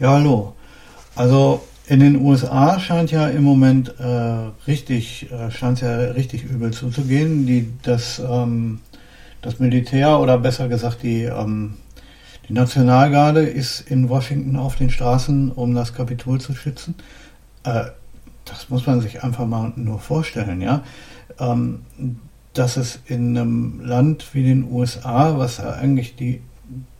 Ja, hallo. Also in den USA scheint ja im Moment äh, richtig, äh, scheint ja richtig übel zuzugehen. Die, das, ähm, das Militär oder besser gesagt die, ähm, die Nationalgarde ist in Washington auf den Straßen, um das Kapitol zu schützen. Äh, das muss man sich einfach mal nur vorstellen, ja. Ähm, dass es in einem Land wie den USA, was eigentlich die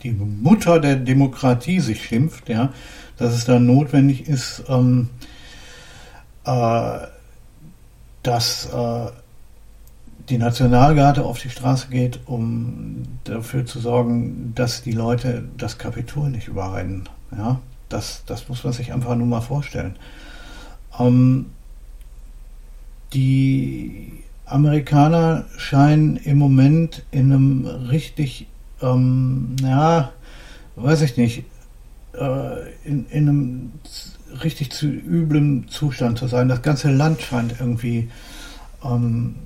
die Mutter der Demokratie sich schimpft, ja, dass es dann notwendig ist, ähm, äh, dass äh, die Nationalgarde auf die Straße geht, um dafür zu sorgen, dass die Leute das Kapitol nicht überrennen. Ja, das, das muss man sich einfach nur mal vorstellen. Ähm, die Amerikaner scheinen im Moment in einem richtig ähm, ja, weiß ich nicht, äh, in, in einem richtig zu üblen Zustand zu sein. Das ganze Land scheint irgendwie ähm,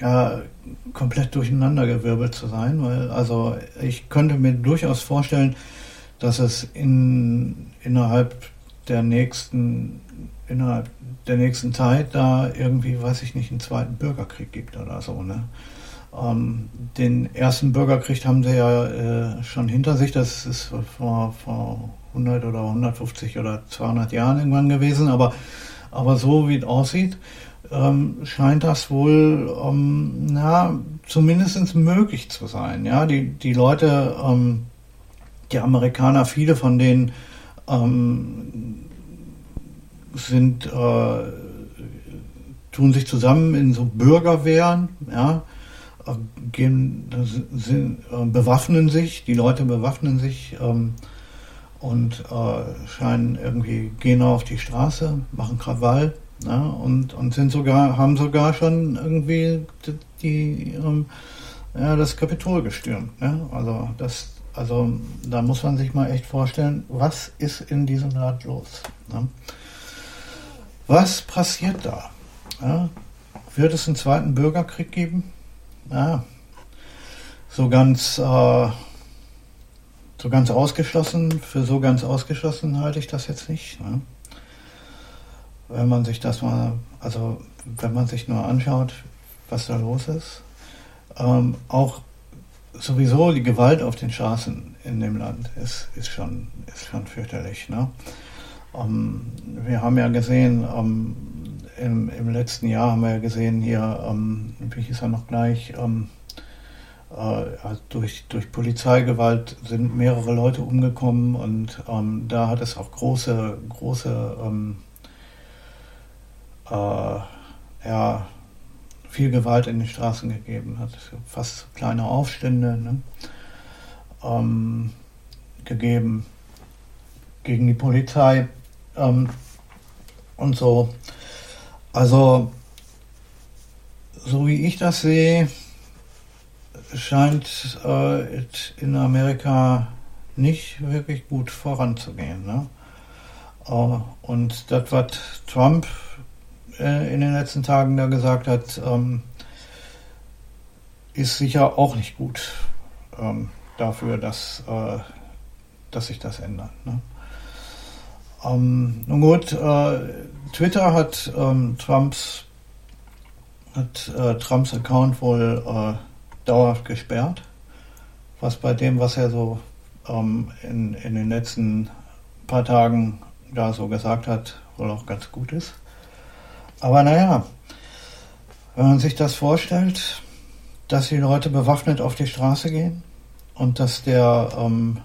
ja, komplett durcheinandergewirbelt zu sein, weil also ich könnte mir durchaus vorstellen, dass es in, innerhalb der nächsten innerhalb der nächsten Zeit da irgendwie, weiß ich nicht, einen zweiten Bürgerkrieg gibt oder so. Ne? Ähm, den ersten Bürgerkrieg haben sie ja äh, schon hinter sich. Das ist vor, vor 100 oder 150 oder 200 Jahren irgendwann gewesen. Aber, aber so wie es aussieht, ähm, scheint das wohl ähm, na, zumindest möglich zu sein. Ja, die, die Leute, ähm, die Amerikaner, viele von denen ähm, sind, äh, tun sich zusammen in so Bürgerwehren, ja, gehen, sind, äh, bewaffnen sich, die Leute bewaffnen sich ähm, und äh, scheinen irgendwie, gehen auf die Straße, machen Krawall ja, und, und sind sogar, haben sogar schon irgendwie die, die ähm, ja, das Kapitol gestürmt. Ja? Also das, also da muss man sich mal echt vorstellen, was ist in diesem Land los? Ja? Was passiert da? Ja? Wird es einen zweiten Bürgerkrieg geben? Ja, so ganz, äh, so ganz ausgeschlossen, für so ganz ausgeschlossen halte ich das jetzt nicht. Ne? Wenn man sich das mal, also wenn man sich nur anschaut, was da los ist, ähm, auch sowieso die Gewalt auf den Straßen in dem Land ist, ist, schon, ist schon fürchterlich. Ne? Ähm, wir haben ja gesehen, ähm, im, im letzten Jahr haben wir ja gesehen hier, ähm, wie hieß er noch gleich, ähm, äh, durch, durch Polizeigewalt sind mehrere Leute umgekommen und ähm, da hat es auch große, große, ähm, äh, ja, viel Gewalt in den Straßen gegeben, hat fast kleine Aufstände ne, ähm, gegeben gegen die Polizei ähm, und so. Also, so wie ich das sehe, scheint äh, in Amerika nicht wirklich gut voranzugehen. Ne? Äh, und das, was Trump äh, in den letzten Tagen da gesagt hat, ähm, ist sicher auch nicht gut ähm, dafür, dass, äh, dass sich das ändert. Ne? Ähm, nun gut, äh, Twitter hat ähm, Trumps hat äh, Trumps Account wohl äh, dauerhaft gesperrt, was bei dem, was er so ähm, in, in den letzten paar Tagen da so gesagt hat, wohl auch ganz gut ist. Aber naja, wenn man sich das vorstellt, dass die Leute bewaffnet auf die Straße gehen und dass der ähm,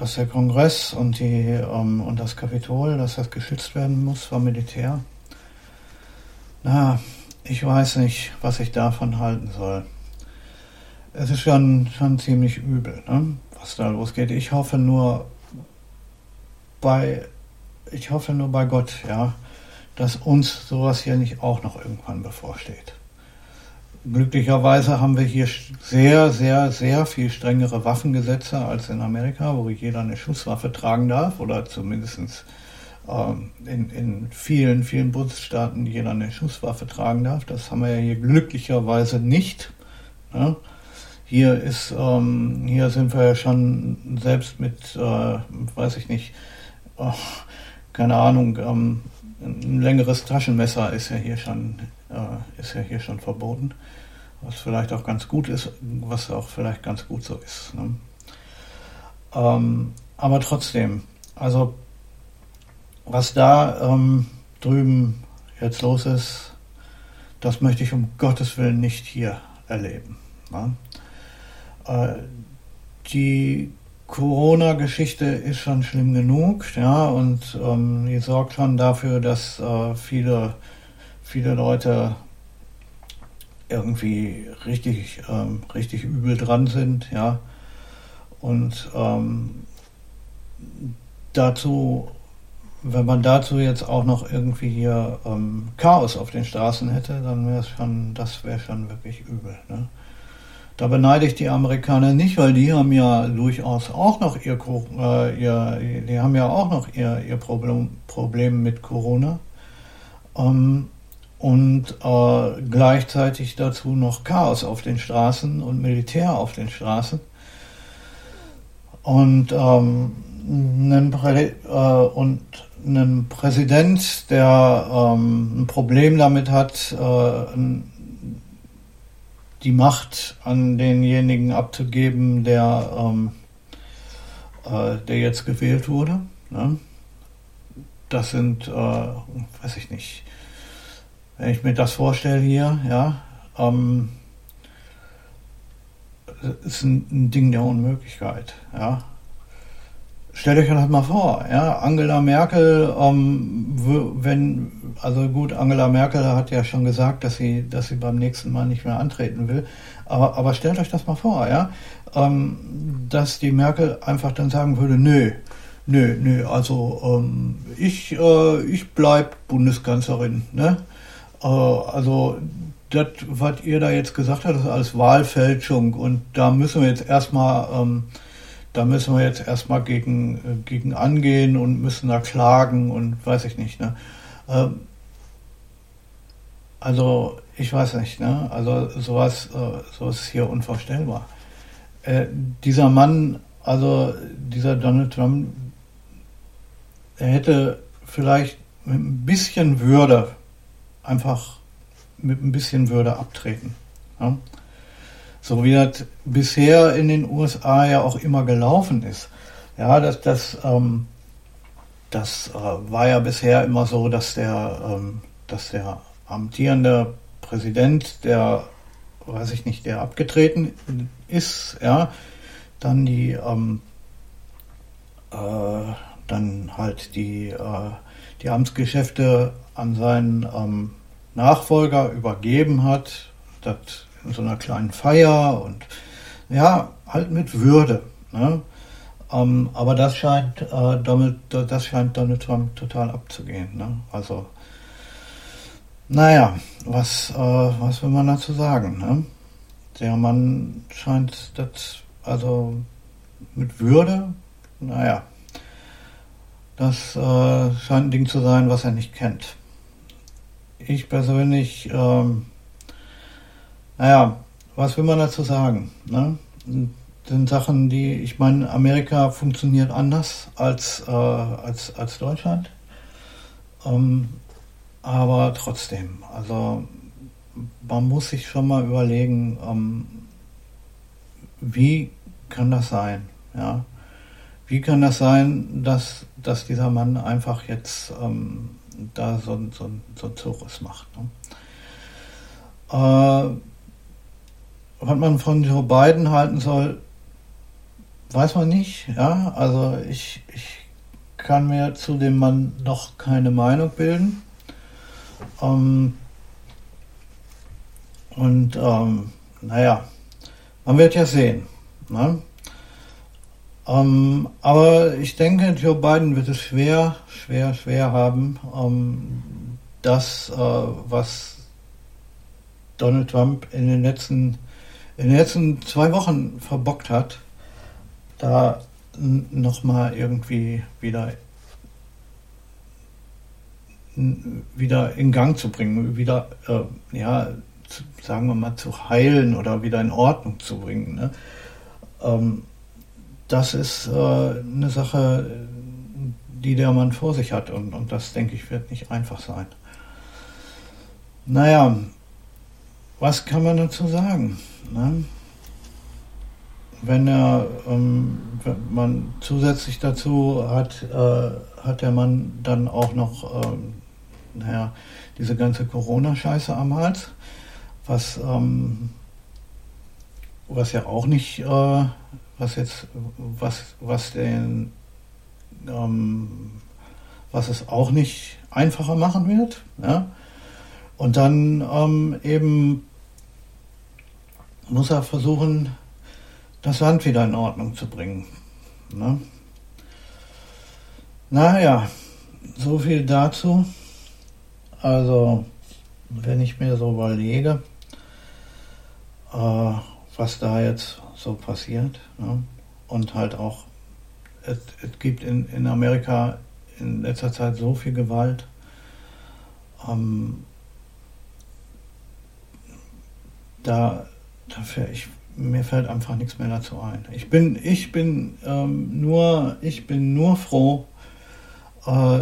dass der Kongress und, die, ähm, und das Kapitol, dass das geschützt werden muss vom Militär. Na, ich weiß nicht, was ich davon halten soll. Es ist schon, schon ziemlich übel, ne, was da losgeht. Ich hoffe nur bei, ich hoffe nur bei Gott, ja, dass uns sowas hier nicht auch noch irgendwann bevorsteht. Glücklicherweise haben wir hier sehr, sehr, sehr viel strengere Waffengesetze als in Amerika, wo jeder eine Schusswaffe tragen darf oder zumindest ähm, in, in vielen, vielen Bundesstaaten jeder eine Schusswaffe tragen darf. Das haben wir ja hier glücklicherweise nicht. Ne? Hier ist, ähm, hier sind wir ja schon selbst mit, äh, weiß ich nicht, oh, keine Ahnung, ähm, ein längeres Taschenmesser ist ja hier schon, ist ja hier schon verboten. Was vielleicht auch ganz gut ist, was auch vielleicht ganz gut so ist. Ne? Ähm, aber trotzdem, also was da ähm, drüben jetzt los ist, das möchte ich um Gottes Willen nicht hier erleben. Ne? Äh, die Corona-Geschichte ist schon schlimm genug, ja, und ähm, die sorgt schon dafür, dass äh, viele, viele Leute irgendwie richtig, ähm, richtig übel dran sind, ja. Und ähm, dazu, wenn man dazu jetzt auch noch irgendwie hier ähm, Chaos auf den Straßen hätte, dann wäre es schon, das wäre schon wirklich übel. Ne? Da beneide ich die Amerikaner nicht, weil die haben ja durchaus auch noch ihr, äh, ihr die haben ja auch noch ihr, ihr Problem, Problem mit Corona. Ähm, und äh, gleichzeitig dazu noch Chaos auf den Straßen und Militär auf den Straßen. Und, ähm, einen, Prä äh, und einen Präsident, der ähm, ein Problem damit hat, äh, die Macht an denjenigen abzugeben, der, ähm, äh, der jetzt gewählt wurde. Ne? Das sind, äh, weiß ich nicht, wenn ich mir das vorstelle hier, ja, ähm, ist ein, ein Ding der Unmöglichkeit, ja. Stellt euch das mal vor, ja, Angela Merkel, ähm, wenn, also gut, Angela Merkel hat ja schon gesagt, dass sie, dass sie beim nächsten Mal nicht mehr antreten will. Aber, aber stellt euch das mal vor, ja, ähm, dass die Merkel einfach dann sagen würde, nö, nö, nö, also ähm, ich, äh, ich bleib Bundeskanzlerin, ne? Äh, also das, was ihr da jetzt gesagt habt, ist alles Wahlfälschung und da müssen wir jetzt erstmal ähm, da müssen wir jetzt erstmal gegen, äh, gegen angehen und müssen da klagen und weiß ich nicht. Ne? Ähm, also ich weiß nicht, ne? also sowas, äh, sowas ist hier unvorstellbar. Äh, dieser Mann, also dieser Donald Trump, er hätte vielleicht mit ein bisschen Würde, einfach mit ein bisschen Würde abtreten. Ja? so wie das bisher in den USA ja auch immer gelaufen ist. Ja, das, das, ähm, das äh, war ja bisher immer so, dass der, ähm, dass der amtierende Präsident, der, weiß ich nicht, der abgetreten ist, ja, dann die, ähm, äh, dann halt die, äh, die Amtsgeschäfte an seinen ähm, Nachfolger übergeben hat. Das in so einer kleinen Feier und ja, halt mit Würde. Ne? Ähm, aber das scheint, äh, damit, das scheint Donald Trump total abzugehen. Ne? Also, naja, was, äh, was will man dazu sagen? Ne? Der Mann scheint das, also mit Würde, naja, das äh, scheint ein Ding zu sein, was er nicht kennt. Ich persönlich ähm, naja, was will man dazu sagen? Ne? sind Sachen, die, ich meine, Amerika funktioniert anders als, äh, als, als Deutschland. Ähm, aber trotzdem, also man muss sich schon mal überlegen, ähm, wie kann das sein? Ja? Wie kann das sein, dass, dass dieser Mann einfach jetzt ähm, da so, so, so ein Zirkus macht? Ne? Äh, was man von Joe Biden halten soll, weiß man nicht. Ja, also ich, ich kann mir zu dem Mann noch keine Meinung bilden. Ähm, und ähm, naja, man wird ja sehen. Ne? Ähm, aber ich denke, Joe Biden wird es schwer, schwer, schwer haben, ähm, das, äh, was Donald Trump in den letzten in den letzten zwei Wochen verbockt hat, da nochmal irgendwie wieder wieder in Gang zu bringen, wieder, äh, ja, zu, sagen wir mal, zu heilen oder wieder in Ordnung zu bringen. Ne? Ähm, das ist äh, eine Sache, die der Mann vor sich hat und, und das, denke ich, wird nicht einfach sein. Naja, was kann man dazu sagen? Ne? Wenn er, ähm, wenn man zusätzlich dazu hat, äh, hat der Mann dann auch noch, ähm, naja, diese ganze Corona-Scheiße am Hals, was, ähm, was ja auch nicht, äh, was jetzt, was, was den, ähm, was es auch nicht einfacher machen wird, ja. Und dann ähm, eben muss er versuchen, das Land wieder in Ordnung zu bringen. Ne? Naja, so viel dazu. Also, wenn ich mir so überlege, äh, was da jetzt so passiert, ne? und halt auch, es, es gibt in, in Amerika in letzter Zeit so viel Gewalt. Ähm, da, dafür, ich, mir fällt einfach nichts mehr dazu ein. Ich bin, ich bin ähm, nur, ich bin nur froh, äh,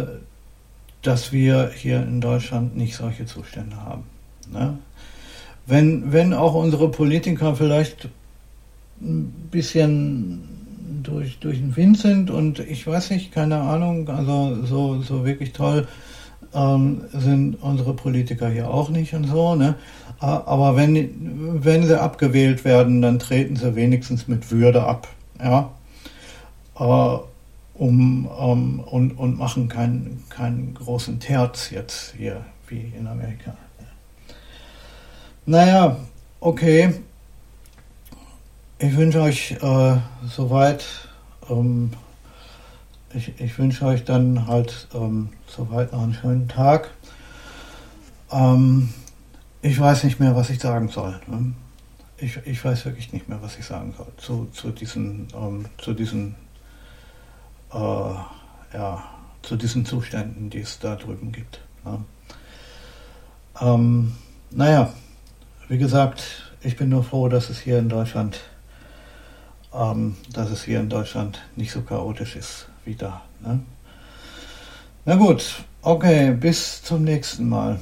dass wir hier in Deutschland nicht solche Zustände haben. Ne? Wenn, wenn auch unsere Politiker vielleicht ein bisschen durch, durch den Wind sind und ich weiß nicht, keine Ahnung, also so, so wirklich toll ähm, sind unsere Politiker hier auch nicht und so, ne? Aber wenn, wenn sie abgewählt werden, dann treten sie wenigstens mit Würde ab, ja? Äh, um, um, und, und machen keinen, keinen großen Terz jetzt hier, wie in Amerika. Naja, okay. Ich wünsche euch äh, soweit, ähm, ich, ich wünsche euch dann halt ähm, soweit noch einen schönen Tag. Ähm, ich weiß nicht mehr, was ich sagen soll. Ne? Ich, ich weiß wirklich nicht mehr, was ich sagen soll zu, zu diesen, ähm, zu diesen äh, ja, zu diesen Zuständen, die es da drüben gibt. Ja. Ähm, naja, wie gesagt, ich bin nur froh, dass es hier in Deutschland, ähm, dass es hier in Deutschland nicht so chaotisch ist wie da. Ne? Na gut, okay, bis zum nächsten Mal.